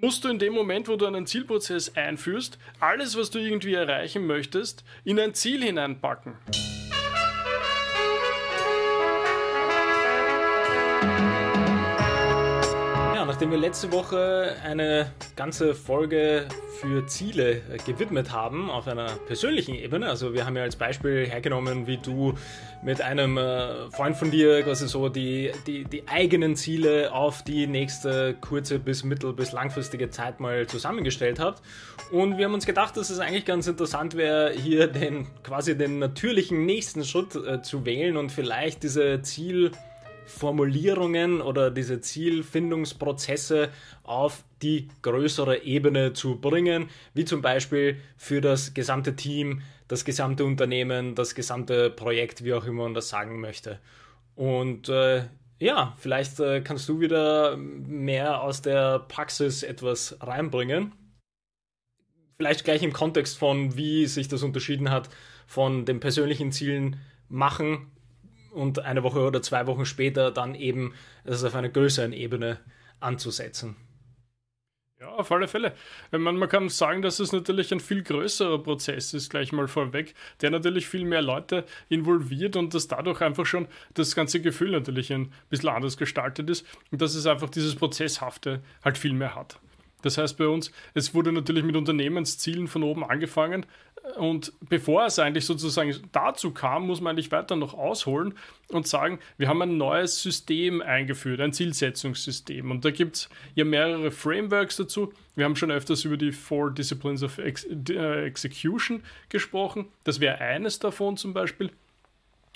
musst du in dem Moment, wo du einen Zielprozess einführst, alles, was du irgendwie erreichen möchtest, in ein Ziel hineinpacken. Nachdem wir letzte Woche eine ganze Folge für Ziele äh, gewidmet haben auf einer persönlichen Ebene, also wir haben ja als Beispiel hergenommen, wie du mit einem äh, Freund von dir quasi so die, die, die eigenen Ziele auf die nächste kurze bis mittel- bis langfristige Zeit mal zusammengestellt habt. Und wir haben uns gedacht, dass es eigentlich ganz interessant wäre, hier den quasi den natürlichen nächsten Schritt äh, zu wählen und vielleicht diese Ziel- Formulierungen oder diese Zielfindungsprozesse auf die größere Ebene zu bringen, wie zum Beispiel für das gesamte Team, das gesamte Unternehmen, das gesamte Projekt, wie auch immer man das sagen möchte. Und äh, ja, vielleicht äh, kannst du wieder mehr aus der Praxis etwas reinbringen. Vielleicht gleich im Kontext von, wie sich das unterschieden hat von den persönlichen Zielen machen und eine Woche oder zwei Wochen später dann eben es auf einer größeren Ebene anzusetzen. Ja, auf alle Fälle. Man, man kann sagen, dass es natürlich ein viel größerer Prozess ist, gleich mal vorweg, der natürlich viel mehr Leute involviert und dass dadurch einfach schon das ganze Gefühl natürlich ein bisschen anders gestaltet ist und dass es einfach dieses Prozesshafte halt viel mehr hat. Das heißt bei uns, es wurde natürlich mit Unternehmenszielen von oben angefangen und bevor es eigentlich sozusagen dazu kam, muss man eigentlich weiter noch ausholen und sagen, wir haben ein neues System eingeführt, ein Zielsetzungssystem. Und da gibt es ja mehrere Frameworks dazu. Wir haben schon öfters über die Four Disciplines of Ex äh, Execution gesprochen. Das wäre eines davon zum Beispiel.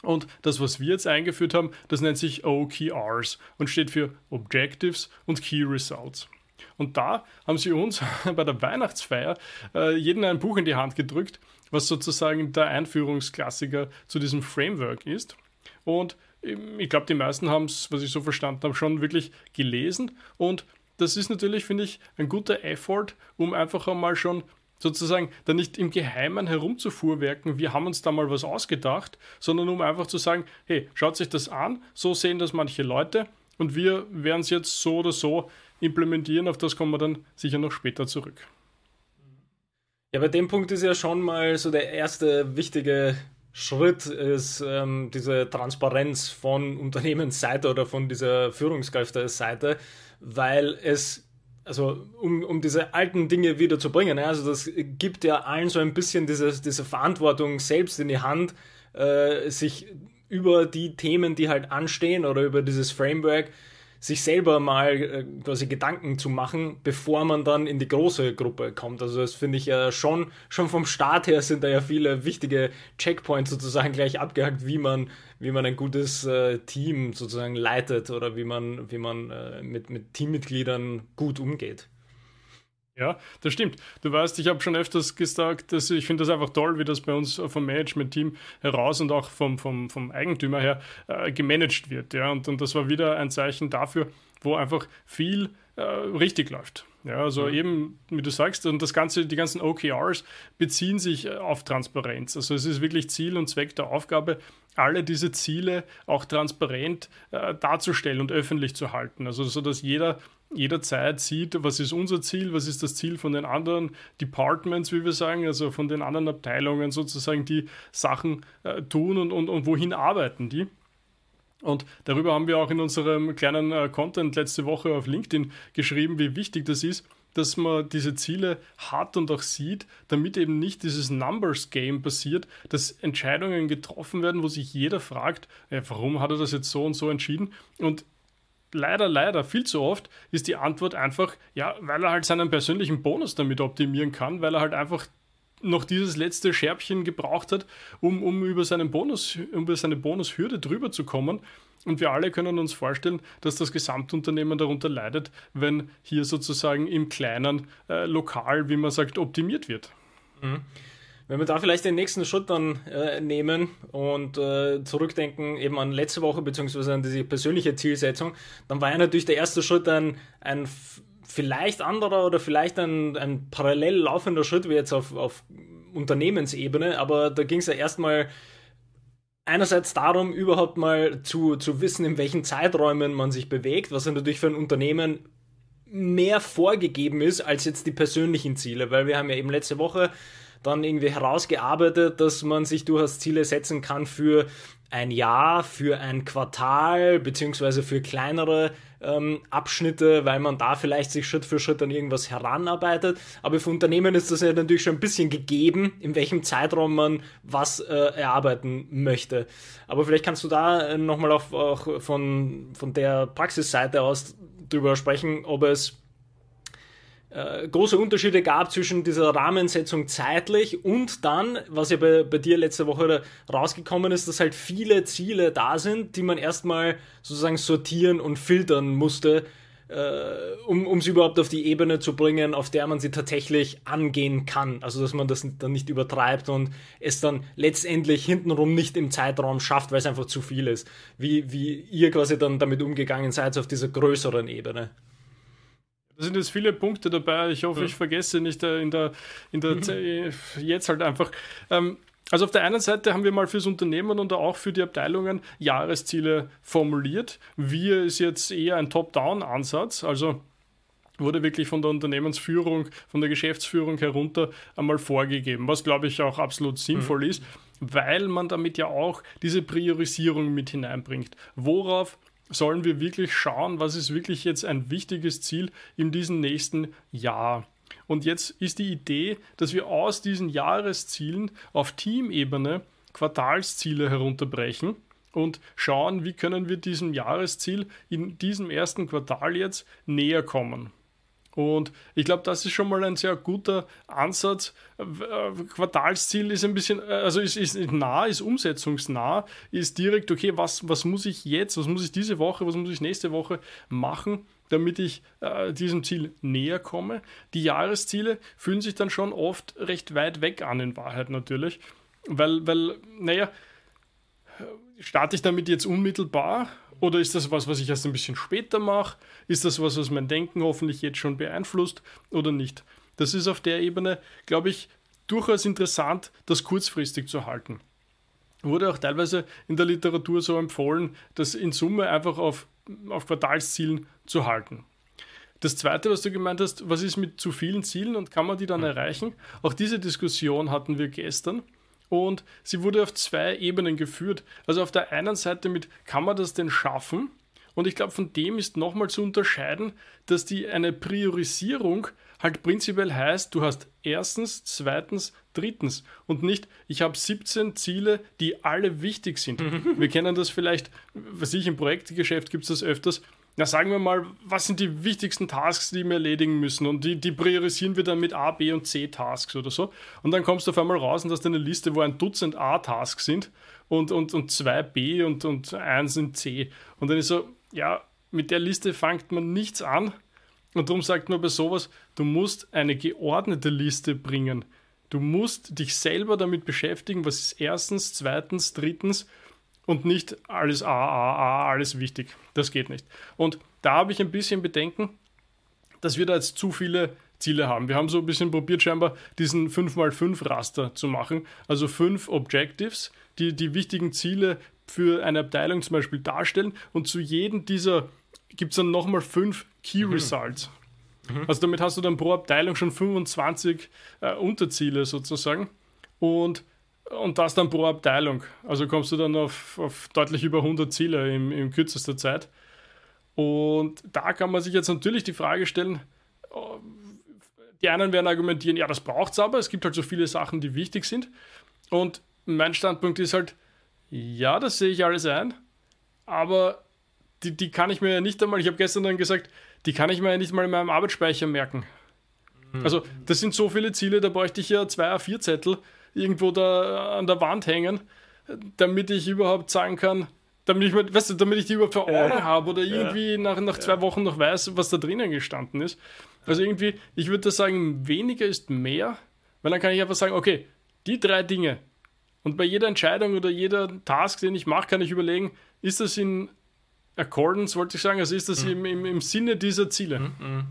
Und das, was wir jetzt eingeführt haben, das nennt sich OKRs und steht für Objectives und Key Results. Und da haben sie uns bei der Weihnachtsfeier äh, jeden ein Buch in die Hand gedrückt, was sozusagen der Einführungsklassiker zu diesem Framework ist. Und ich glaube, die meisten haben es, was ich so verstanden habe, schon wirklich gelesen. Und das ist natürlich, finde ich, ein guter Effort, um einfach einmal schon sozusagen da nicht im Geheimen herumzufuhrwerken, wir haben uns da mal was ausgedacht, sondern um einfach zu sagen, hey, schaut sich das an, so sehen das manche Leute und wir werden es jetzt so oder so implementieren. Auf das kommen wir dann sicher noch später zurück. Ja, bei dem Punkt ist ja schon mal so der erste wichtige Schritt ist ähm, diese Transparenz von Unternehmensseite oder von dieser Führungskräfte-Seite, weil es, also um, um diese alten Dinge wieder zu bringen, also das gibt ja allen so ein bisschen diese, diese Verantwortung selbst in die Hand, äh, sich über die Themen, die halt anstehen oder über dieses Framework sich selber mal äh, quasi Gedanken zu machen, bevor man dann in die große Gruppe kommt. Also das finde ich ja schon, schon vom Start her sind da ja viele wichtige Checkpoints sozusagen gleich abgehakt, wie man, wie man ein gutes äh, Team sozusagen leitet oder wie man, wie man äh, mit, mit Teammitgliedern gut umgeht. Ja, das stimmt. Du weißt, ich habe schon öfters gesagt, dass ich finde das einfach toll, wie das bei uns vom Management-Team heraus und auch vom, vom, vom Eigentümer her äh, gemanagt wird. Ja, und, und das war wieder ein Zeichen dafür, wo einfach viel äh, richtig läuft. Ja, also mhm. eben, wie du sagst, und das Ganze, die ganzen OKRs beziehen sich äh, auf Transparenz. Also es ist wirklich Ziel und Zweck der Aufgabe, alle diese Ziele auch transparent äh, darzustellen und öffentlich zu halten. Also so, dass jeder jederzeit sieht, was ist unser Ziel, was ist das Ziel von den anderen Departments, wie wir sagen, also von den anderen Abteilungen sozusagen, die Sachen äh, tun und, und, und wohin arbeiten die. Und darüber haben wir auch in unserem kleinen äh, Content letzte Woche auf LinkedIn geschrieben, wie wichtig das ist, dass man diese Ziele hat und auch sieht, damit eben nicht dieses Numbers Game passiert, dass Entscheidungen getroffen werden, wo sich jeder fragt, äh, warum hat er das jetzt so und so entschieden? Und leider, leider viel zu oft ist die Antwort einfach, ja, weil er halt seinen persönlichen Bonus damit optimieren kann, weil er halt einfach noch dieses letzte Scherbchen gebraucht hat, um, um über, seinen Bonus, über seine Bonushürde drüber zu kommen. Und wir alle können uns vorstellen, dass das Gesamtunternehmen darunter leidet, wenn hier sozusagen im kleinen äh, Lokal, wie man sagt, optimiert wird. Mhm. Wenn wir da vielleicht den nächsten Schritt dann äh, nehmen und äh, zurückdenken eben an letzte Woche beziehungsweise an diese persönliche Zielsetzung, dann war ja natürlich der erste Schritt ein, ein vielleicht anderer oder vielleicht ein, ein parallel laufender Schritt wie jetzt auf, auf Unternehmensebene, aber da ging es ja erstmal einerseits darum, überhaupt mal zu, zu wissen, in welchen Zeiträumen man sich bewegt, was ja natürlich für ein Unternehmen mehr vorgegeben ist als jetzt die persönlichen Ziele, weil wir haben ja eben letzte Woche dann irgendwie herausgearbeitet, dass man sich durchaus Ziele setzen kann für ein Jahr, für ein Quartal, beziehungsweise für kleinere ähm, Abschnitte, weil man da vielleicht sich Schritt für Schritt an irgendwas heranarbeitet. Aber für Unternehmen ist das ja natürlich schon ein bisschen gegeben, in welchem Zeitraum man was äh, erarbeiten möchte. Aber vielleicht kannst du da äh, nochmal auch, von, von der Praxisseite aus drüber sprechen, ob es äh, große Unterschiede gab zwischen dieser Rahmensetzung zeitlich und dann, was ja bei, bei dir letzte Woche rausgekommen ist, dass halt viele Ziele da sind, die man erstmal sozusagen sortieren und filtern musste, äh, um, um sie überhaupt auf die Ebene zu bringen, auf der man sie tatsächlich angehen kann. Also dass man das dann nicht übertreibt und es dann letztendlich hintenrum nicht im Zeitraum schafft, weil es einfach zu viel ist. Wie, wie ihr quasi dann damit umgegangen seid auf dieser größeren Ebene. Da sind jetzt viele Punkte dabei. Ich hoffe, ja. ich vergesse nicht äh, in der, in der mhm. jetzt halt einfach. Ähm, also auf der einen Seite haben wir mal fürs Unternehmen und auch für die Abteilungen Jahresziele formuliert. Wir ist jetzt eher ein Top-Down-Ansatz, also wurde wirklich von der Unternehmensführung, von der Geschäftsführung herunter einmal vorgegeben, was glaube ich auch absolut sinnvoll mhm. ist, weil man damit ja auch diese Priorisierung mit hineinbringt. Worauf sollen wir wirklich schauen, was ist wirklich jetzt ein wichtiges Ziel in diesem nächsten Jahr. Und jetzt ist die Idee, dass wir aus diesen Jahreszielen auf Teamebene Quartalsziele herunterbrechen und schauen, wie können wir diesem Jahresziel in diesem ersten Quartal jetzt näher kommen. Und ich glaube, das ist schon mal ein sehr guter Ansatz. Quartalsziel ist ein bisschen, also ist, ist nah, ist umsetzungsnah, ist direkt, okay, was, was muss ich jetzt, was muss ich diese Woche, was muss ich nächste Woche machen, damit ich äh, diesem Ziel näher komme. Die Jahresziele fühlen sich dann schon oft recht weit weg an, in Wahrheit natürlich, weil, weil naja, starte ich damit jetzt unmittelbar oder ist das was, was ich erst ein bisschen später mache? Ist das was, was mein Denken hoffentlich jetzt schon beeinflusst oder nicht? Das ist auf der Ebene, glaube ich, durchaus interessant, das kurzfristig zu halten. Wurde auch teilweise in der Literatur so empfohlen, das in Summe einfach auf, auf Quartalszielen zu halten. Das zweite, was du gemeint hast, was ist mit zu vielen Zielen und kann man die dann erreichen? Auch diese Diskussion hatten wir gestern und sie wurde auf zwei Ebenen geführt. Also auf der einen Seite mit, kann man das denn schaffen? Und ich glaube, von dem ist nochmal zu unterscheiden, dass die eine Priorisierung halt prinzipiell heißt, du hast erstens, zweitens, drittens und nicht, ich habe 17 Ziele, die alle wichtig sind. Wir kennen das vielleicht, was ich im Projektgeschäft gibt es das öfters, na sagen wir mal, was sind die wichtigsten Tasks, die wir erledigen müssen? Und die, die priorisieren wir dann mit A, B und C Tasks oder so. Und dann kommst du auf einmal raus und hast eine Liste, wo ein Dutzend A-Tasks sind und, und, und zwei B und, und eins in C. Und dann ist so, ja, mit der Liste fängt man nichts an. Und darum sagt man bei sowas, du musst eine geordnete Liste bringen. Du musst dich selber damit beschäftigen, was ist erstens, zweitens, drittens und nicht alles A, A, A, alles wichtig. Das geht nicht. Und da habe ich ein bisschen Bedenken, dass wir da jetzt zu viele Ziele haben. Wir haben so ein bisschen probiert, scheinbar diesen 5x5 Raster zu machen. Also fünf Objectives, die die wichtigen Ziele für eine Abteilung zum Beispiel darstellen. Und zu jedem dieser gibt es dann nochmal fünf Key mhm. Results. Mhm. Also damit hast du dann pro Abteilung schon 25 äh, Unterziele sozusagen. Und und das dann pro Abteilung. Also kommst du dann auf, auf deutlich über 100 Ziele in, in kürzester Zeit. Und da kann man sich jetzt natürlich die Frage stellen, die einen werden argumentieren, ja, das braucht es aber, es gibt halt so viele Sachen, die wichtig sind. Und mein Standpunkt ist halt, ja, das sehe ich alles ein, aber die, die kann ich mir ja nicht einmal, ich habe gestern dann gesagt, die kann ich mir ja nicht mal in meinem Arbeitsspeicher merken. Hm. Also, das sind so viele Ziele, da bräuchte ich ja zwei A4-Zettel irgendwo da an der Wand hängen, damit ich überhaupt sagen kann, damit ich, weißt du, damit ich die überhaupt vor Augen ja. habe oder irgendwie ja. nach, nach zwei Wochen noch weiß, was da drinnen gestanden ist. Also irgendwie, ich würde sagen, weniger ist mehr, weil dann kann ich einfach sagen, okay, die drei Dinge. Und bei jeder Entscheidung oder jeder Task, den ich mache, kann ich überlegen, ist das in Accordance, wollte ich sagen, also ist das mhm. im, im, im Sinne dieser Ziele. Mhm.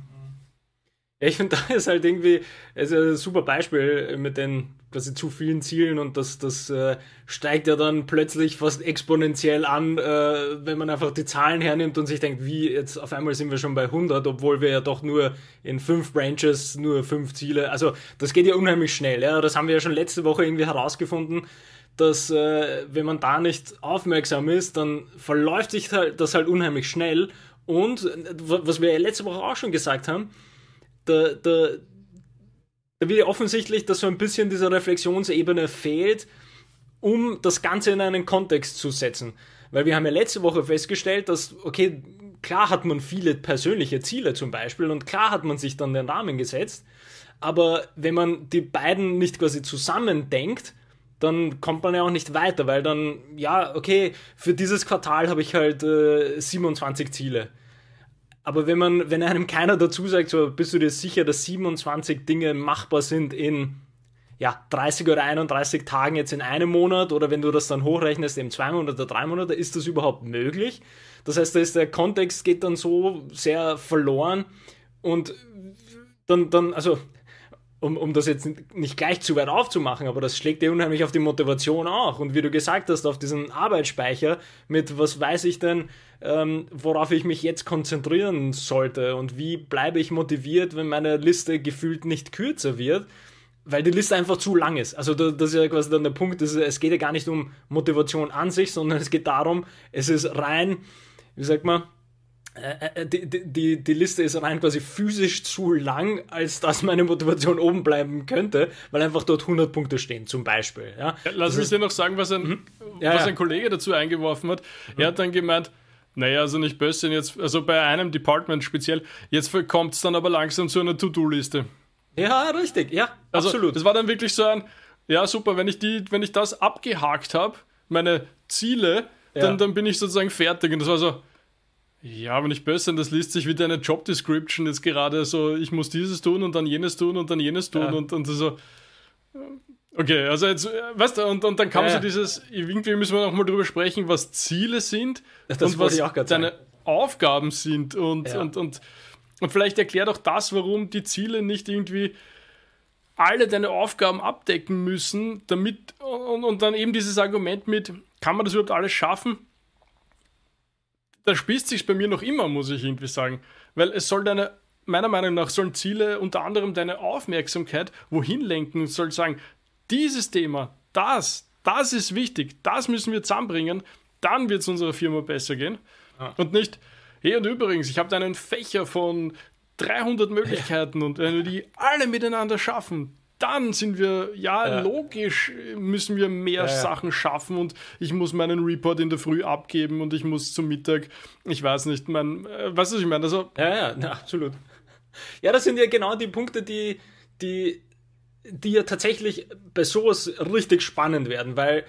Ich finde, da ist halt irgendwie ist ein super Beispiel mit den quasi zu vielen Zielen und das, das äh, steigt ja dann plötzlich fast exponentiell an, äh, wenn man einfach die Zahlen hernimmt und sich denkt, wie jetzt auf einmal sind wir schon bei 100, obwohl wir ja doch nur in fünf Branches nur fünf Ziele, also das geht ja unheimlich schnell, ja, das haben wir ja schon letzte Woche irgendwie herausgefunden, dass äh, wenn man da nicht aufmerksam ist, dann verläuft sich halt, das halt unheimlich schnell und was wir ja letzte Woche auch schon gesagt haben, da, da, da wird ja offensichtlich, dass so ein bisschen diese Reflexionsebene fehlt, um das Ganze in einen Kontext zu setzen. Weil wir haben ja letzte Woche festgestellt, dass, okay, klar hat man viele persönliche Ziele zum Beispiel und klar hat man sich dann den Rahmen gesetzt, aber wenn man die beiden nicht quasi zusammen denkt, dann kommt man ja auch nicht weiter, weil dann, ja, okay, für dieses Quartal habe ich halt äh, 27 Ziele. Aber wenn man, wenn einem keiner dazu sagt, so bist du dir sicher, dass 27 Dinge machbar sind in ja, 30 oder 31 Tagen jetzt in einem Monat oder wenn du das dann hochrechnest in zwei Monate oder drei Monate, ist das überhaupt möglich? Das heißt, da ist der Kontext geht dann so sehr verloren und dann, dann also um, um das jetzt nicht gleich zu weit aufzumachen, aber das schlägt dir unheimlich auf die Motivation auch. Und wie du gesagt hast, auf diesen Arbeitsspeicher mit, was weiß ich denn, ähm, worauf ich mich jetzt konzentrieren sollte und wie bleibe ich motiviert, wenn meine Liste gefühlt nicht kürzer wird, weil die Liste einfach zu lang ist. Also das ist ja quasi dann der Punkt, ist, es geht ja gar nicht um Motivation an sich, sondern es geht darum, es ist rein, wie sagt man, die, die, die Liste ist rein quasi physisch zu lang, als dass meine Motivation oben bleiben könnte, weil einfach dort 100 Punkte stehen, zum Beispiel. Ja? Ja, lass mich dir noch sagen, was ein, mhm. ja, was ein Kollege dazu eingeworfen hat. Mhm. Er hat dann gemeint, naja, also nicht böse, jetzt, also bei einem Department speziell, jetzt kommt es dann aber langsam zu einer To-Do-Liste. Ja, richtig, ja, also, absolut. Das war dann wirklich so ein, ja, super, wenn ich die, wenn ich das abgehakt habe, meine Ziele, dann, dann bin ich sozusagen fertig. Und das war so, ja, aber nicht böse, das liest sich wie deine Job Description jetzt gerade so, ich muss dieses tun und dann jenes tun und dann jenes tun ja. und, und so. Okay, also jetzt, weißt du, und, und dann kam ja, so dieses, irgendwie müssen wir noch mal drüber sprechen, was Ziele sind das und was deine sagen. Aufgaben sind und, ja. und, und, und vielleicht erklärt auch das, warum die Ziele nicht irgendwie alle deine Aufgaben abdecken müssen, damit, und, und dann eben dieses Argument mit, kann man das überhaupt alles schaffen? Da spießt sich bei mir noch immer, muss ich irgendwie sagen. Weil es soll deine, meiner Meinung nach, sollen Ziele unter anderem deine Aufmerksamkeit wohin lenken und soll sagen, dieses Thema, das, das ist wichtig, das müssen wir zusammenbringen, dann wird es unserer Firma besser gehen. Ah. Und nicht, hey und übrigens, ich habe da einen Fächer von 300 Möglichkeiten und wenn wir die alle miteinander schaffen, dann sind wir, ja, ja, logisch müssen wir mehr ja, Sachen schaffen und ich muss meinen Report in der Früh abgeben und ich muss zum Mittag, ich weiß nicht, mein, äh, weißt du, was ich meine? Also, ja, ja, na, absolut. Ja, das sind ja genau die Punkte, die, die, die ja tatsächlich bei sowas richtig spannend werden, weil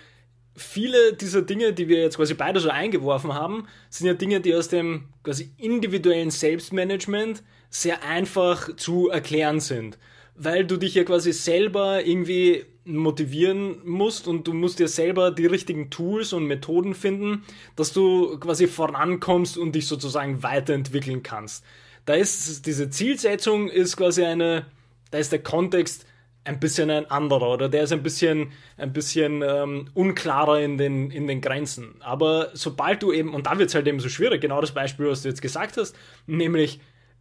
viele dieser Dinge, die wir jetzt quasi beide so eingeworfen haben, sind ja Dinge, die aus dem quasi individuellen Selbstmanagement sehr einfach zu erklären sind weil du dich ja quasi selber irgendwie motivieren musst und du musst dir selber die richtigen Tools und Methoden finden, dass du quasi vorankommst und dich sozusagen weiterentwickeln kannst. Da ist diese Zielsetzung ist quasi eine, da ist der Kontext ein bisschen ein anderer oder der ist ein bisschen, ein bisschen ähm, unklarer in den, in den Grenzen. Aber sobald du eben, und da wird es halt eben so schwierig, genau das Beispiel, was du jetzt gesagt hast, nämlich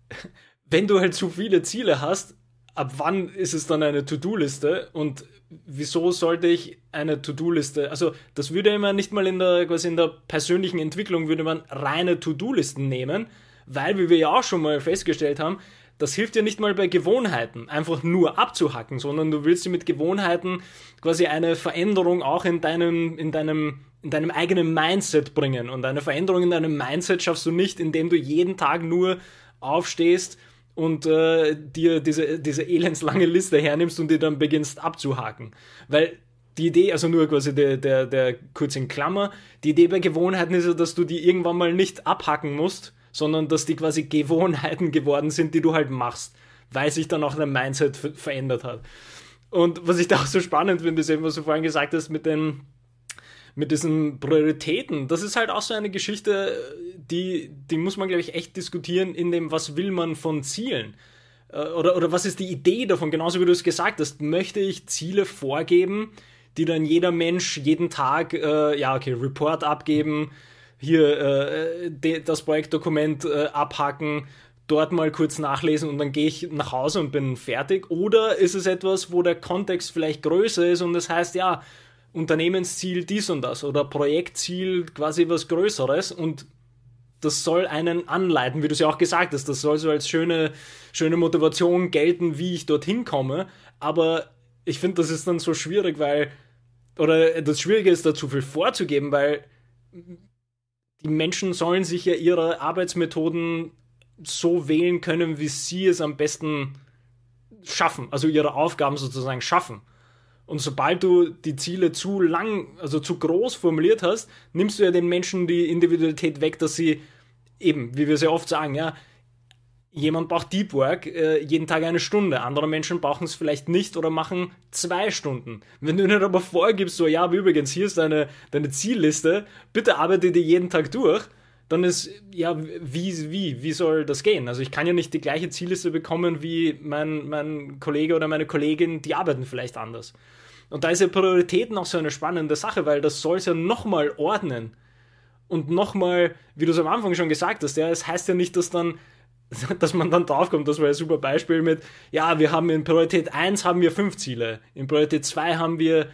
wenn du halt zu viele Ziele hast, ab wann ist es dann eine To-Do-Liste und wieso sollte ich eine To-Do-Liste, also das würde immer nicht mal in der, quasi in der persönlichen Entwicklung würde man reine To-Do-Listen nehmen, weil, wie wir ja auch schon mal festgestellt haben, das hilft dir nicht mal bei Gewohnheiten, einfach nur abzuhacken, sondern du willst dir mit Gewohnheiten quasi eine Veränderung auch in deinem, in deinem, in deinem eigenen Mindset bringen. Und eine Veränderung in deinem Mindset schaffst du nicht, indem du jeden Tag nur aufstehst und äh, dir diese, diese elendslange Liste hernimmst und die dann beginnst abzuhaken. Weil die Idee, also nur quasi der, der, der kurz in Klammer, die Idee bei Gewohnheiten ist ja, dass du die irgendwann mal nicht abhacken musst, sondern dass die quasi Gewohnheiten geworden sind, die du halt machst, weil sich dann auch dein Mindset verändert hat. Und was ich da auch so spannend finde, ist eben, was du vorhin gesagt hast mit den mit diesen Prioritäten, das ist halt auch so eine Geschichte, die, die muss man, glaube ich, echt diskutieren in dem, was will man von Zielen. äh, oder, oder was ist die Idee davon? Genauso wie du es gesagt hast, möchte ich Ziele vorgeben, die dann jeder Mensch jeden Tag, äh, ja, okay, Report abgeben, hier äh, de, das Projektdokument äh, abhacken, dort mal kurz nachlesen und dann gehe ich nach Hause und bin fertig? Oder ist es etwas, wo der Kontext vielleicht größer ist und das heißt, ja, Unternehmensziel dies und das oder Projektziel quasi was Größeres und das soll einen anleiten, wie du es ja auch gesagt hast. Das soll so als schöne, schöne Motivation gelten, wie ich dorthin komme. Aber ich finde, das ist dann so schwierig, weil, oder das Schwierige ist, da zu viel vorzugeben, weil die Menschen sollen sich ja ihre Arbeitsmethoden so wählen können, wie sie es am besten schaffen, also ihre Aufgaben sozusagen schaffen. Und sobald du die Ziele zu lang, also zu groß formuliert hast, nimmst du ja den Menschen die Individualität weg, dass sie eben, wie wir sehr oft sagen, ja, jemand braucht Deep Work äh, jeden Tag eine Stunde, andere Menschen brauchen es vielleicht nicht oder machen zwei Stunden. Wenn du ihnen aber vorgibst, so, ja, aber übrigens, hier ist deine, deine Zielliste, bitte arbeite die jeden Tag durch, dann ist, ja, wie, wie, wie soll das gehen? Also ich kann ja nicht die gleiche Zielliste bekommen wie mein, mein Kollege oder meine Kollegin, die arbeiten vielleicht anders. Und da ist ja Prioritäten auch so eine spannende Sache, weil das soll es ja nochmal ordnen. Und nochmal, wie du es am Anfang schon gesagt hast, ja, es heißt ja nicht, dass dann dass man dann draufkommt, das war ein super Beispiel mit, ja, wir haben in Priorität 1 haben wir fünf Ziele, in Priorität 2 haben wir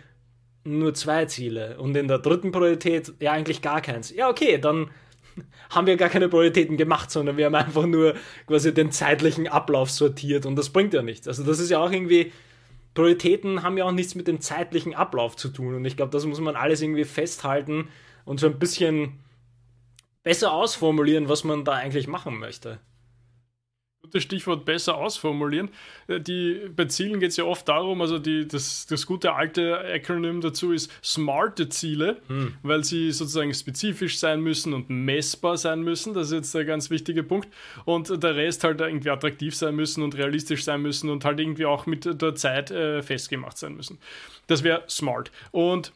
nur zwei Ziele und in der dritten Priorität ja eigentlich gar keins. Ja, okay, dann haben wir gar keine Prioritäten gemacht, sondern wir haben einfach nur quasi den zeitlichen Ablauf sortiert und das bringt ja nichts. Also das ist ja auch irgendwie, Prioritäten haben ja auch nichts mit dem zeitlichen Ablauf zu tun. Und ich glaube, das muss man alles irgendwie festhalten und so ein bisschen besser ausformulieren, was man da eigentlich machen möchte gutes Stichwort besser ausformulieren. Äh, die, bei Zielen geht es ja oft darum, also die, das, das gute alte Akronym dazu ist smarte Ziele, hm. weil sie sozusagen spezifisch sein müssen und messbar sein müssen. Das ist jetzt der ganz wichtige Punkt. Und der Rest halt irgendwie attraktiv sein müssen und realistisch sein müssen und halt irgendwie auch mit der Zeit äh, festgemacht sein müssen. Das wäre smart. Und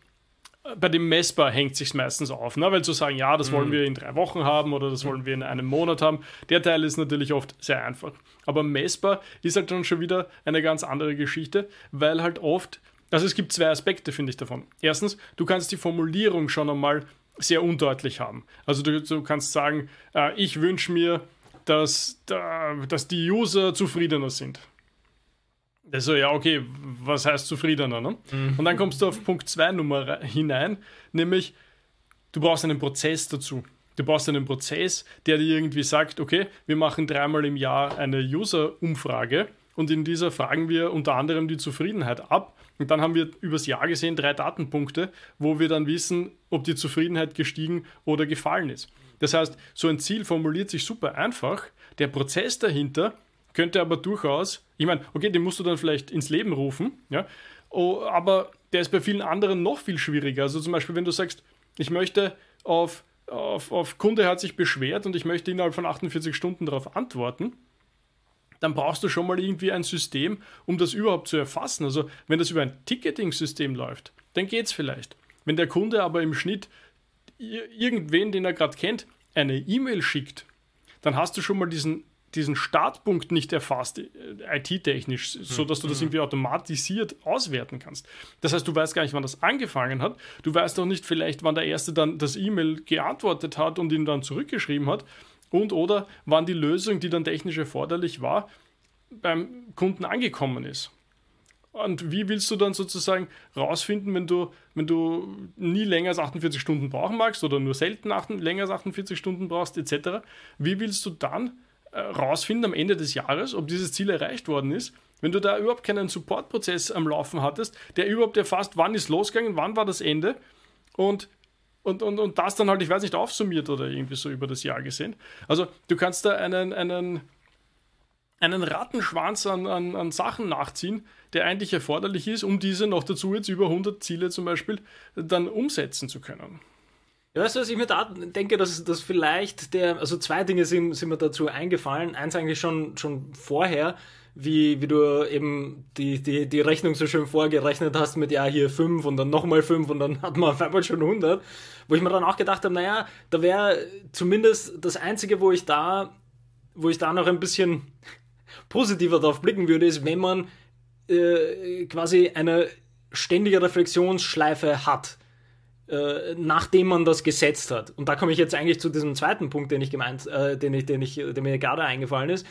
bei dem messbar hängt sich meistens auf, ne? weil zu sagen, ja, das wollen mhm. wir in drei Wochen haben oder das wollen wir in einem Monat haben, der Teil ist natürlich oft sehr einfach. Aber messbar ist halt dann schon wieder eine ganz andere Geschichte, weil halt oft, also es gibt zwei Aspekte, finde ich davon. Erstens, du kannst die Formulierung schon einmal sehr undeutlich haben. Also du, du kannst sagen, äh, ich wünsche mir, dass, äh, dass die User zufriedener sind. Also ja, okay, was heißt zufriedener? Ne? Mhm. Und dann kommst du auf Punkt 2 Nummer hinein, nämlich du brauchst einen Prozess dazu. Du brauchst einen Prozess, der dir irgendwie sagt, okay, wir machen dreimal im Jahr eine User-Umfrage und in dieser fragen wir unter anderem die Zufriedenheit ab. Und dann haben wir übers Jahr gesehen drei Datenpunkte, wo wir dann wissen, ob die Zufriedenheit gestiegen oder gefallen ist. Das heißt, so ein Ziel formuliert sich super einfach. Der Prozess dahinter könnte aber durchaus, ich meine, okay, den musst du dann vielleicht ins Leben rufen, ja, oh, aber der ist bei vielen anderen noch viel schwieriger. Also zum Beispiel, wenn du sagst, ich möchte auf, auf, auf Kunde hat sich beschwert und ich möchte innerhalb von 48 Stunden darauf antworten, dann brauchst du schon mal irgendwie ein System, um das überhaupt zu erfassen. Also wenn das über ein Ticketing-System läuft, dann geht es vielleicht. Wenn der Kunde aber im Schnitt irgendwen, den er gerade kennt, eine E-Mail schickt, dann hast du schon mal diesen diesen Startpunkt nicht erfasst, äh, IT-technisch, so dass du das mhm. irgendwie automatisiert auswerten kannst. Das heißt, du weißt gar nicht, wann das angefangen hat. Du weißt auch nicht vielleicht, wann der Erste dann das E-Mail geantwortet hat und ihn dann zurückgeschrieben hat. Und oder wann die Lösung, die dann technisch erforderlich war, beim Kunden angekommen ist. Und wie willst du dann sozusagen rausfinden, wenn du, wenn du nie länger als 48 Stunden brauchen magst oder nur selten länger als 48 Stunden brauchst, etc., wie willst du dann rausfinden am Ende des Jahres, ob dieses Ziel erreicht worden ist. Wenn du da überhaupt keinen Supportprozess am Laufen hattest, der überhaupt erfasst, wann ist losgegangen, wann war das Ende und und, und, und das dann halt, ich weiß nicht, aufsummiert oder irgendwie so über das Jahr gesehen. Also du kannst da einen, einen, einen Rattenschwanz an, an, an Sachen nachziehen, der eigentlich erforderlich ist, um diese noch dazu jetzt über 100 Ziele zum Beispiel dann umsetzen zu können. Ja, weißt du, was ich mir da denke, dass, dass vielleicht der, also zwei Dinge sind, sind mir dazu eingefallen. Eins eigentlich schon, schon vorher, wie, wie du eben die, die, die Rechnung so schön vorgerechnet hast mit, ja, hier fünf und dann nochmal fünf und dann hat man auf einmal schon 100. Wo ich mir dann auch gedacht habe, naja, da wäre zumindest das Einzige, wo ich da, wo ich da noch ein bisschen positiver darauf blicken würde, ist, wenn man äh, quasi eine ständige Reflexionsschleife hat, äh, nachdem man das gesetzt hat. Und da komme ich jetzt eigentlich zu diesem zweiten Punkt, den ich gemeint, äh, den ich, den ich, der mir gerade eingefallen ist,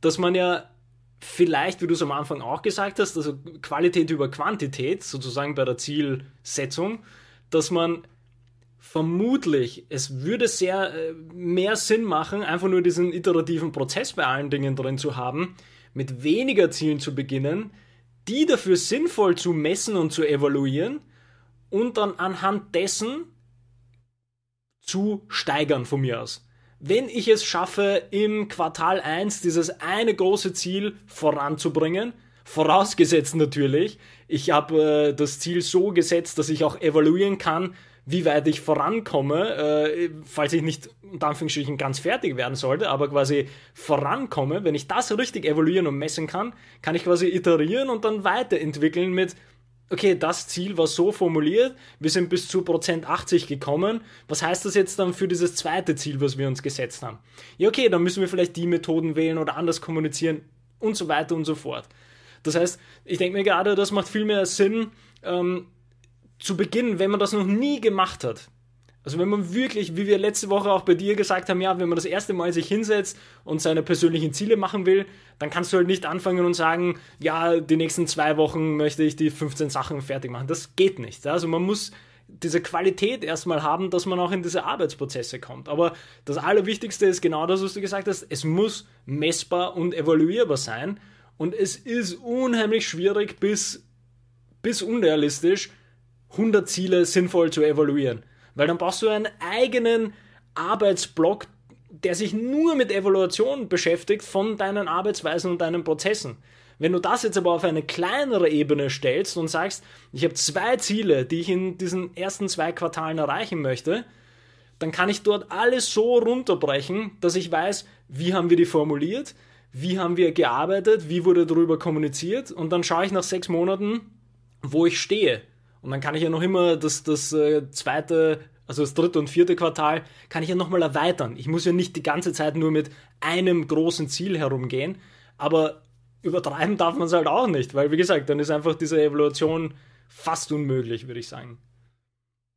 dass man ja vielleicht, wie du es am Anfang auch gesagt hast, also Qualität über Quantität, sozusagen bei der Zielsetzung, dass man vermutlich, es würde sehr äh, mehr Sinn machen, einfach nur diesen iterativen Prozess bei allen Dingen drin zu haben, mit weniger Zielen zu beginnen, die dafür sinnvoll zu messen und zu evaluieren und dann anhand dessen zu steigern von mir aus. Wenn ich es schaffe, im Quartal 1 dieses eine große Ziel voranzubringen, vorausgesetzt natürlich, ich habe äh, das Ziel so gesetzt, dass ich auch evaluieren kann, wie weit ich vorankomme, äh, falls ich nicht unter Anführungsstrichen ganz fertig werden sollte, aber quasi vorankomme, wenn ich das richtig evaluieren und messen kann, kann ich quasi iterieren und dann weiterentwickeln mit, okay, das Ziel war so formuliert, wir sind bis zu Prozent 80 gekommen, was heißt das jetzt dann für dieses zweite Ziel, was wir uns gesetzt haben? Ja, okay, dann müssen wir vielleicht die Methoden wählen oder anders kommunizieren und so weiter und so fort. Das heißt, ich denke mir gerade, das macht viel mehr Sinn, ähm, zu Beginn, wenn man das noch nie gemacht hat. Also wenn man wirklich, wie wir letzte Woche auch bei dir gesagt haben, ja, wenn man das erste Mal sich hinsetzt und seine persönlichen Ziele machen will, dann kannst du halt nicht anfangen und sagen, ja, die nächsten zwei Wochen möchte ich die 15 Sachen fertig machen. Das geht nicht. Also man muss diese Qualität erstmal haben, dass man auch in diese Arbeitsprozesse kommt. Aber das Allerwichtigste ist genau das, was du gesagt hast. Es muss messbar und evaluierbar sein. Und es ist unheimlich schwierig bis, bis unrealistisch, 100 Ziele sinnvoll zu evaluieren. Weil dann brauchst du einen eigenen Arbeitsblock, der sich nur mit Evaluation beschäftigt von deinen Arbeitsweisen und deinen Prozessen. Wenn du das jetzt aber auf eine kleinere Ebene stellst und sagst, ich habe zwei Ziele, die ich in diesen ersten zwei Quartalen erreichen möchte, dann kann ich dort alles so runterbrechen, dass ich weiß, wie haben wir die formuliert, wie haben wir gearbeitet, wie wurde darüber kommuniziert und dann schaue ich nach sechs Monaten, wo ich stehe. Und dann kann ich ja noch immer das, das äh, zweite, also das dritte und vierte Quartal, kann ich ja nochmal erweitern. Ich muss ja nicht die ganze Zeit nur mit einem großen Ziel herumgehen, aber übertreiben darf man es halt auch nicht, weil wie gesagt, dann ist einfach diese Evaluation fast unmöglich, würde ich sagen.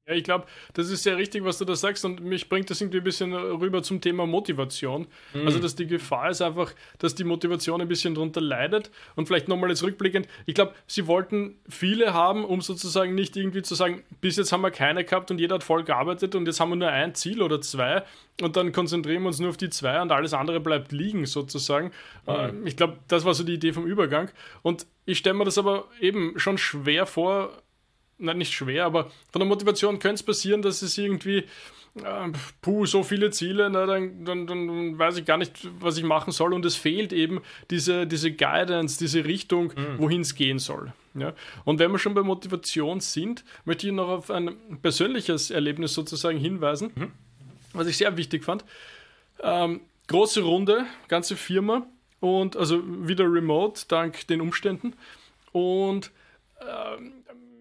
Ja, ich glaube, das ist sehr richtig, was du da sagst und mich bringt das irgendwie ein bisschen rüber zum Thema Motivation. Mhm. Also, dass die Gefahr ist einfach, dass die Motivation ein bisschen darunter leidet und vielleicht nochmal jetzt rückblickend, ich glaube, sie wollten viele haben, um sozusagen nicht irgendwie zu sagen, bis jetzt haben wir keine gehabt und jeder hat voll gearbeitet und jetzt haben wir nur ein Ziel oder zwei und dann konzentrieren wir uns nur auf die zwei und alles andere bleibt liegen sozusagen. Mhm. Ich glaube, das war so die Idee vom Übergang und ich stelle mir das aber eben schon schwer vor, nein, nicht schwer, aber von der Motivation könnte es passieren, dass es irgendwie, äh, puh, so viele Ziele, na, dann, dann, dann, weiß ich gar nicht, was ich machen soll und es fehlt eben diese, diese Guidance, diese Richtung, mhm. wohin es gehen soll. Ja? Und wenn wir schon bei Motivation sind, möchte ich noch auf ein persönliches Erlebnis sozusagen hinweisen, mhm. was ich sehr wichtig fand. Ähm, große Runde, ganze Firma und also wieder remote, dank den Umständen. Und ähm,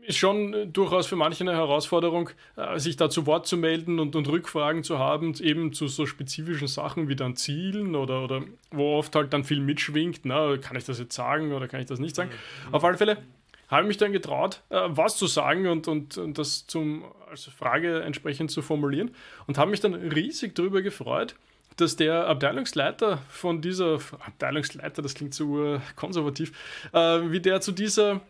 ist schon durchaus für manche eine Herausforderung, äh, sich da zu Wort zu melden und, und Rückfragen zu haben, eben zu so spezifischen Sachen wie dann Zielen oder, oder wo oft halt dann viel mitschwingt, na, kann ich das jetzt sagen oder kann ich das nicht sagen. Mhm. Auf alle Fälle habe ich mich dann getraut, äh, was zu sagen und, und, und das zum, als Frage entsprechend zu formulieren und habe mich dann riesig darüber gefreut, dass der Abteilungsleiter von dieser, Abteilungsleiter, das klingt so konservativ, äh, wie der zu dieser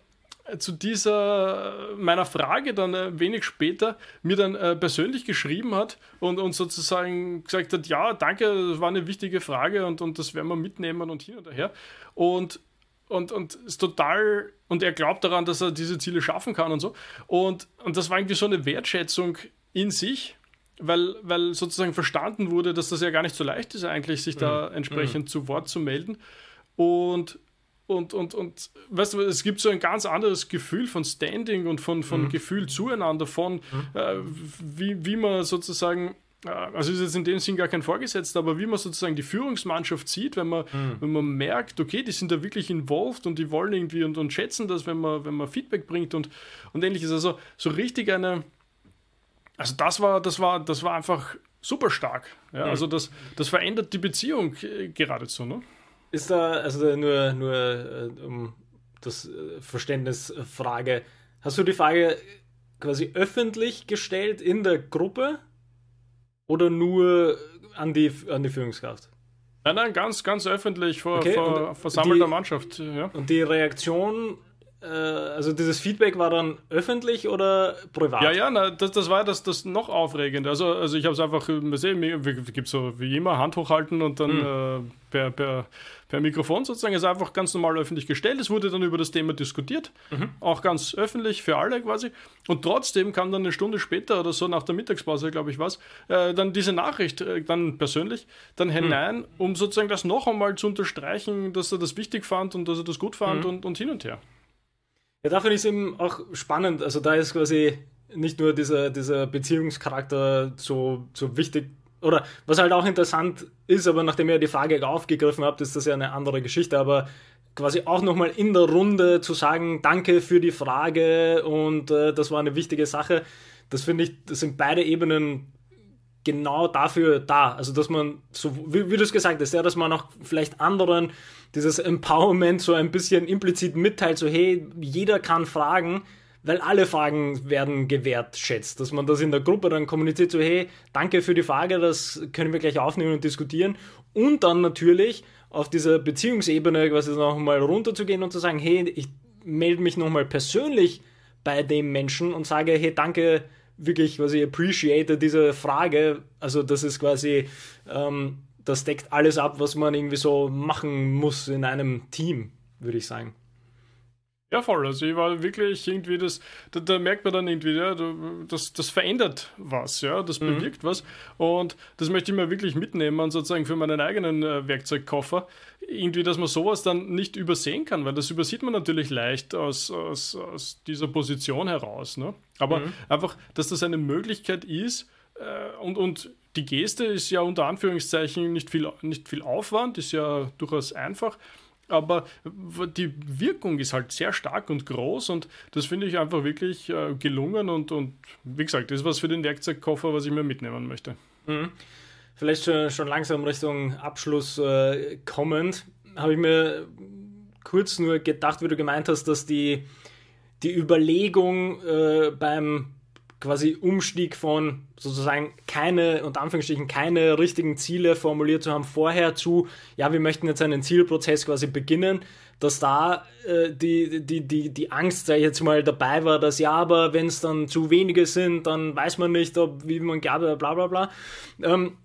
zu dieser meiner Frage dann äh, wenig später mir dann äh, persönlich geschrieben hat und, und sozusagen gesagt hat, ja, danke, das war eine wichtige Frage und, und das werden wir mitnehmen und hin und her. Und und, und ist total, und er glaubt daran, dass er diese Ziele schaffen kann und so. Und, und das war irgendwie so eine Wertschätzung in sich, weil, weil sozusagen verstanden wurde, dass das ja gar nicht so leicht ist, eigentlich sich da mhm. entsprechend mhm. zu Wort zu melden. Und und, und, und weißt du, es gibt so ein ganz anderes Gefühl von Standing und von, von mhm. Gefühl zueinander, von mhm. äh, wie, wie man sozusagen, äh, also ist jetzt in dem Sinn gar kein Vorgesetzter, aber wie man sozusagen die Führungsmannschaft sieht, wenn man, mhm. wenn man merkt, okay, die sind da wirklich involved und die wollen irgendwie und, und schätzen das, wenn man, wenn man Feedback bringt und, und ähnliches. Also so richtig eine, also das war, das war, das war einfach super stark. Ja? Also das, das verändert die Beziehung äh, geradezu, ne? Ist da, also nur, nur äh, um das äh, Verständnisfrage, hast du die Frage quasi öffentlich gestellt in der Gruppe oder nur an die, an die Führungskraft? Nein, nein, ganz, ganz öffentlich vor, okay, vor versammelter die, Mannschaft. Ja. Und die Reaktion äh, also dieses Feedback war dann öffentlich oder privat? Ja, ja, na, das, das war das, das noch aufregende. Also, also ich habe es einfach, gibt so wie immer Hand hochhalten und dann mhm. äh, per, per, per Mikrofon sozusagen. ist einfach ganz normal öffentlich gestellt. Es wurde dann über das Thema diskutiert, mhm. auch ganz öffentlich für alle quasi. Und trotzdem kam dann eine Stunde später oder so nach der Mittagspause, glaube ich, was, äh, dann diese Nachricht, äh, dann persönlich, dann mhm. hinein, mhm. um sozusagen das noch einmal zu unterstreichen, dass er das wichtig fand und dass er das gut fand mhm. und, und hin und her. Ja, da finde ich es eben auch spannend. Also da ist quasi nicht nur dieser, dieser Beziehungscharakter so, so wichtig. Oder was halt auch interessant ist, aber nachdem ihr die Frage aufgegriffen habt, ist das ja eine andere Geschichte. Aber quasi auch nochmal in der Runde zu sagen, danke für die Frage und äh, das war eine wichtige Sache. Das finde ich, das sind beide Ebenen genau dafür da. Also, dass man, so wie, wie du es gesagt hast, ja, dass man auch vielleicht anderen dieses Empowerment so ein bisschen implizit mitteilt, so hey, jeder kann fragen, weil alle Fragen werden gewertschätzt. Dass man das in der Gruppe dann kommuniziert, so hey, danke für die Frage, das können wir gleich aufnehmen und diskutieren. Und dann natürlich auf dieser Beziehungsebene quasi nochmal runterzugehen und zu sagen, hey, ich melde mich nochmal persönlich bei dem Menschen und sage, hey, danke wirklich quasi appreciate diese Frage. Also das ist quasi, ähm, das deckt alles ab, was man irgendwie so machen muss in einem Team, würde ich sagen. Ja, voll. Also ich war wirklich irgendwie das, da, da merkt man dann irgendwie, ja, das, das verändert was, ja, das mhm. bewirkt was. Und das möchte ich mir wirklich mitnehmen, sozusagen für meinen eigenen äh, Werkzeugkoffer. Irgendwie, dass man sowas dann nicht übersehen kann, weil das übersieht man natürlich leicht aus, aus, aus dieser Position heraus. Ne? Aber mhm. einfach, dass das eine Möglichkeit ist, äh, und, und die Geste ist ja unter Anführungszeichen nicht viel, nicht viel Aufwand, ist ja durchaus einfach aber die Wirkung ist halt sehr stark und groß und das finde ich einfach wirklich äh, gelungen und, und wie gesagt, das ist was für den Werkzeugkoffer, was ich mir mitnehmen möchte. Mhm. Vielleicht schon, schon langsam Richtung Abschluss äh, kommend, habe ich mir kurz nur gedacht, wie du gemeint hast, dass die, die Überlegung äh, beim quasi Umstieg von sozusagen keine, unter Anführungsstrichen, keine richtigen Ziele formuliert zu haben vorher zu, ja, wir möchten jetzt einen Zielprozess quasi beginnen, dass da äh, die, die, die, die Angst, sag ich jetzt mal, dabei war, dass ja, aber wenn es dann zu wenige sind, dann weiß man nicht, ob, wie man glaubt, bla bla bla. Ähm,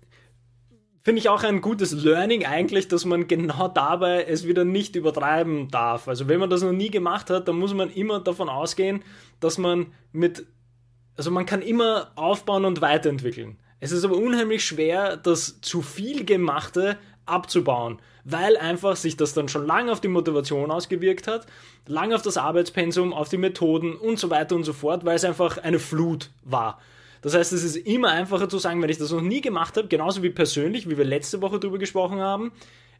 Finde ich auch ein gutes Learning eigentlich, dass man genau dabei es wieder nicht übertreiben darf. Also wenn man das noch nie gemacht hat, dann muss man immer davon ausgehen, dass man mit also man kann immer aufbauen und weiterentwickeln. Es ist aber unheimlich schwer, das zu viel Gemachte abzubauen, weil einfach sich das dann schon lange auf die Motivation ausgewirkt hat, lange auf das Arbeitspensum, auf die Methoden und so weiter und so fort, weil es einfach eine Flut war. Das heißt, es ist immer einfacher zu sagen, wenn ich das noch nie gemacht habe, genauso wie persönlich, wie wir letzte Woche darüber gesprochen haben.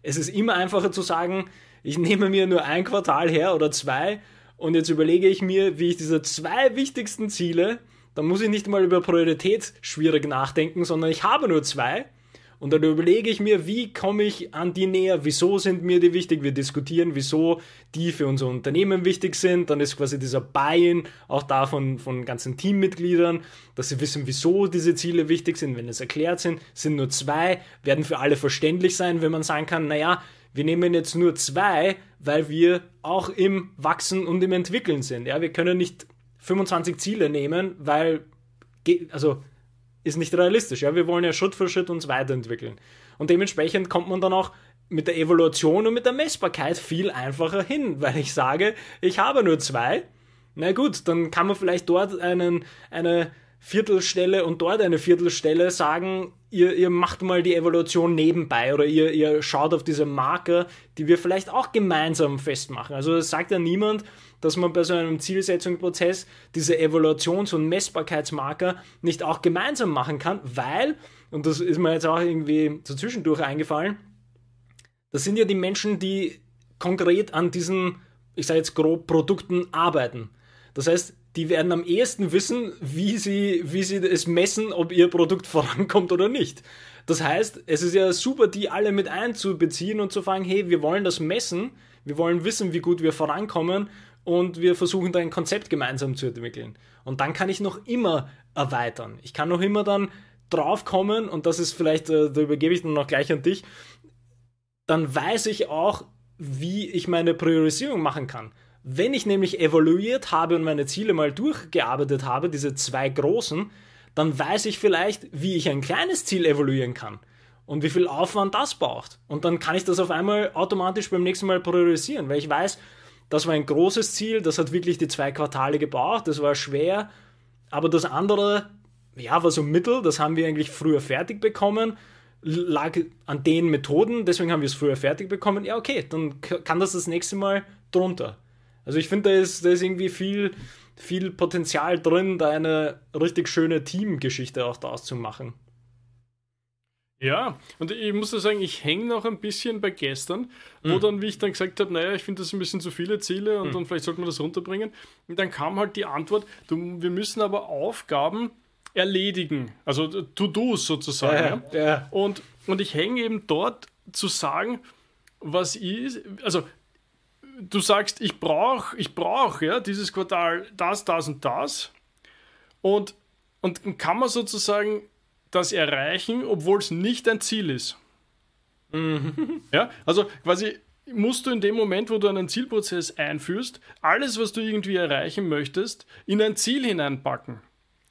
Es ist immer einfacher zu sagen, ich nehme mir nur ein Quartal her oder zwei und jetzt überlege ich mir, wie ich diese zwei wichtigsten Ziele dann muss ich nicht mal über Priorität schwierig nachdenken, sondern ich habe nur zwei. Und dann überlege ich mir, wie komme ich an die näher, wieso sind mir die wichtig, wir diskutieren, wieso die für unser Unternehmen wichtig sind. Dann ist quasi dieser Buy-in auch da von, von ganzen Teammitgliedern, dass sie wissen, wieso diese Ziele wichtig sind. Wenn es erklärt sind, sind nur zwei, werden für alle verständlich sein, wenn man sagen kann, naja, wir nehmen jetzt nur zwei, weil wir auch im Wachsen und im Entwickeln sind. Ja, wir können nicht 25 Ziele nehmen, weil, also, ist nicht realistisch. Ja? Wir wollen ja Schritt für Schritt uns weiterentwickeln. Und dementsprechend kommt man dann auch mit der Evaluation und mit der Messbarkeit viel einfacher hin, weil ich sage, ich habe nur zwei. Na gut, dann kann man vielleicht dort einen, eine Viertelstelle und dort eine Viertelstelle sagen, ihr, ihr macht mal die Evaluation nebenbei oder ihr, ihr schaut auf diese Marker, die wir vielleicht auch gemeinsam festmachen. Also es sagt ja niemand, dass man bei so einem Zielsetzungsprozess diese Evaluations- und Messbarkeitsmarker nicht auch gemeinsam machen kann, weil, und das ist mir jetzt auch irgendwie so zwischendurch eingefallen, das sind ja die Menschen, die konkret an diesen, ich sage jetzt grob, Produkten arbeiten. Das heißt, die werden am ehesten wissen, wie sie, wie sie es messen, ob ihr Produkt vorankommt oder nicht. Das heißt, es ist ja super, die alle mit einzubeziehen und zu fragen, hey, wir wollen das messen, wir wollen wissen, wie gut wir vorankommen und wir versuchen da ein Konzept gemeinsam zu entwickeln. Und dann kann ich noch immer erweitern. Ich kann noch immer dann draufkommen und das ist vielleicht, äh, da übergebe ich dann noch gleich an dich, dann weiß ich auch, wie ich meine Priorisierung machen kann. Wenn ich nämlich evaluiert habe und meine Ziele mal durchgearbeitet habe, diese zwei großen, dann weiß ich vielleicht, wie ich ein kleines Ziel evaluieren kann und wie viel Aufwand das braucht. Und dann kann ich das auf einmal automatisch beim nächsten Mal priorisieren, weil ich weiß, das war ein großes Ziel, das hat wirklich die zwei Quartale gebraucht, das war schwer, aber das andere, ja, war so mittel, das haben wir eigentlich früher fertig bekommen, lag an den Methoden, deswegen haben wir es früher fertig bekommen. Ja, okay, dann kann das das nächste Mal drunter. Also ich finde, da ist, da ist irgendwie viel, viel Potenzial drin, da eine richtig schöne Teamgeschichte auch daraus zu machen. Ja, und ich muss da sagen, ich hänge noch ein bisschen bei gestern, wo mhm. dann, wie ich dann gesagt habe, naja, ich finde das ein bisschen zu viele Ziele und, mhm. und vielleicht sollte man das runterbringen. Und dann kam halt die Antwort, du, wir müssen aber Aufgaben erledigen, also To-Dos sozusagen. Ja, ja. Und, und ich hänge eben dort zu sagen, was ist, also du sagst, ich brauche, ich brauche ja dieses Quartal das, das und das. Und, und kann man sozusagen das erreichen, obwohl es nicht ein Ziel ist. Mhm. Ja, also quasi musst du in dem Moment, wo du einen Zielprozess einführst, alles, was du irgendwie erreichen möchtest, in ein Ziel hineinpacken.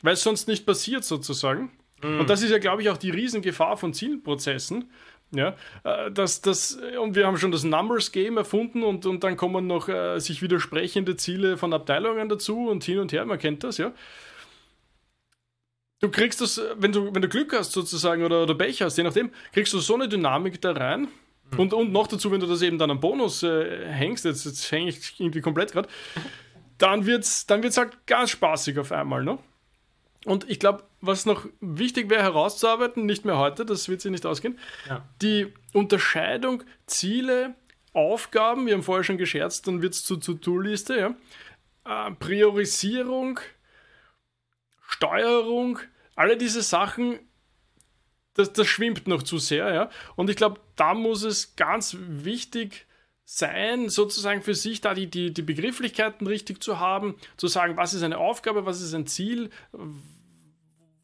Weil es sonst nicht passiert sozusagen. Mhm. Und das ist ja, glaube ich, auch die Riesengefahr von Zielprozessen. Ja, äh, das, das, und wir haben schon das Numbers Game erfunden und, und dann kommen noch äh, sich widersprechende Ziele von Abteilungen dazu und hin und her, man kennt das, ja du kriegst das, wenn du, wenn du Glück hast sozusagen oder, oder Pech hast, je nachdem, kriegst du so eine Dynamik da rein. Mhm. Und, und noch dazu, wenn du das eben dann am Bonus äh, hängst, jetzt, jetzt hänge ich irgendwie komplett gerade, dann wird es dann wird's halt ganz spaßig auf einmal. Ne? Und ich glaube, was noch wichtig wäre herauszuarbeiten, nicht mehr heute, das wird sich nicht ausgehen, ja. die Unterscheidung Ziele, Aufgaben, wir haben vorher schon gescherzt, dann wird es zur To-Do-Liste, ja? Äh, Priorisierung, Steuerung, alle diese Sachen, das, das schwimmt noch zu sehr, ja. Und ich glaube, da muss es ganz wichtig sein, sozusagen für sich da die, die, die Begrifflichkeiten richtig zu haben, zu sagen, was ist eine Aufgabe, was ist ein Ziel,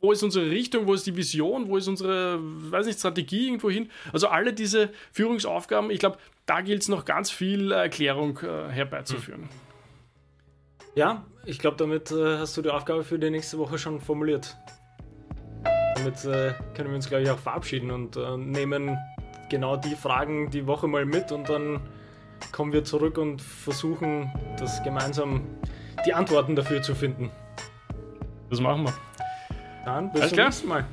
wo ist unsere Richtung, wo ist die Vision, wo ist unsere, weiß nicht, Strategie irgendwo hin. Also alle diese Führungsaufgaben, ich glaube, da gilt es noch ganz viel Erklärung äh, herbeizuführen. Ja, ich glaube, damit äh, hast du die Aufgabe für die nächste Woche schon formuliert. Damit äh, können wir uns, glaube ich, auch verabschieden und äh, nehmen genau die Fragen die Woche mal mit und dann kommen wir zurück und versuchen, das gemeinsam die Antworten dafür zu finden. Das machen wir. Dann bis Alles zum klar. nächsten Mal.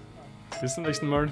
Bis zum nächsten Mal.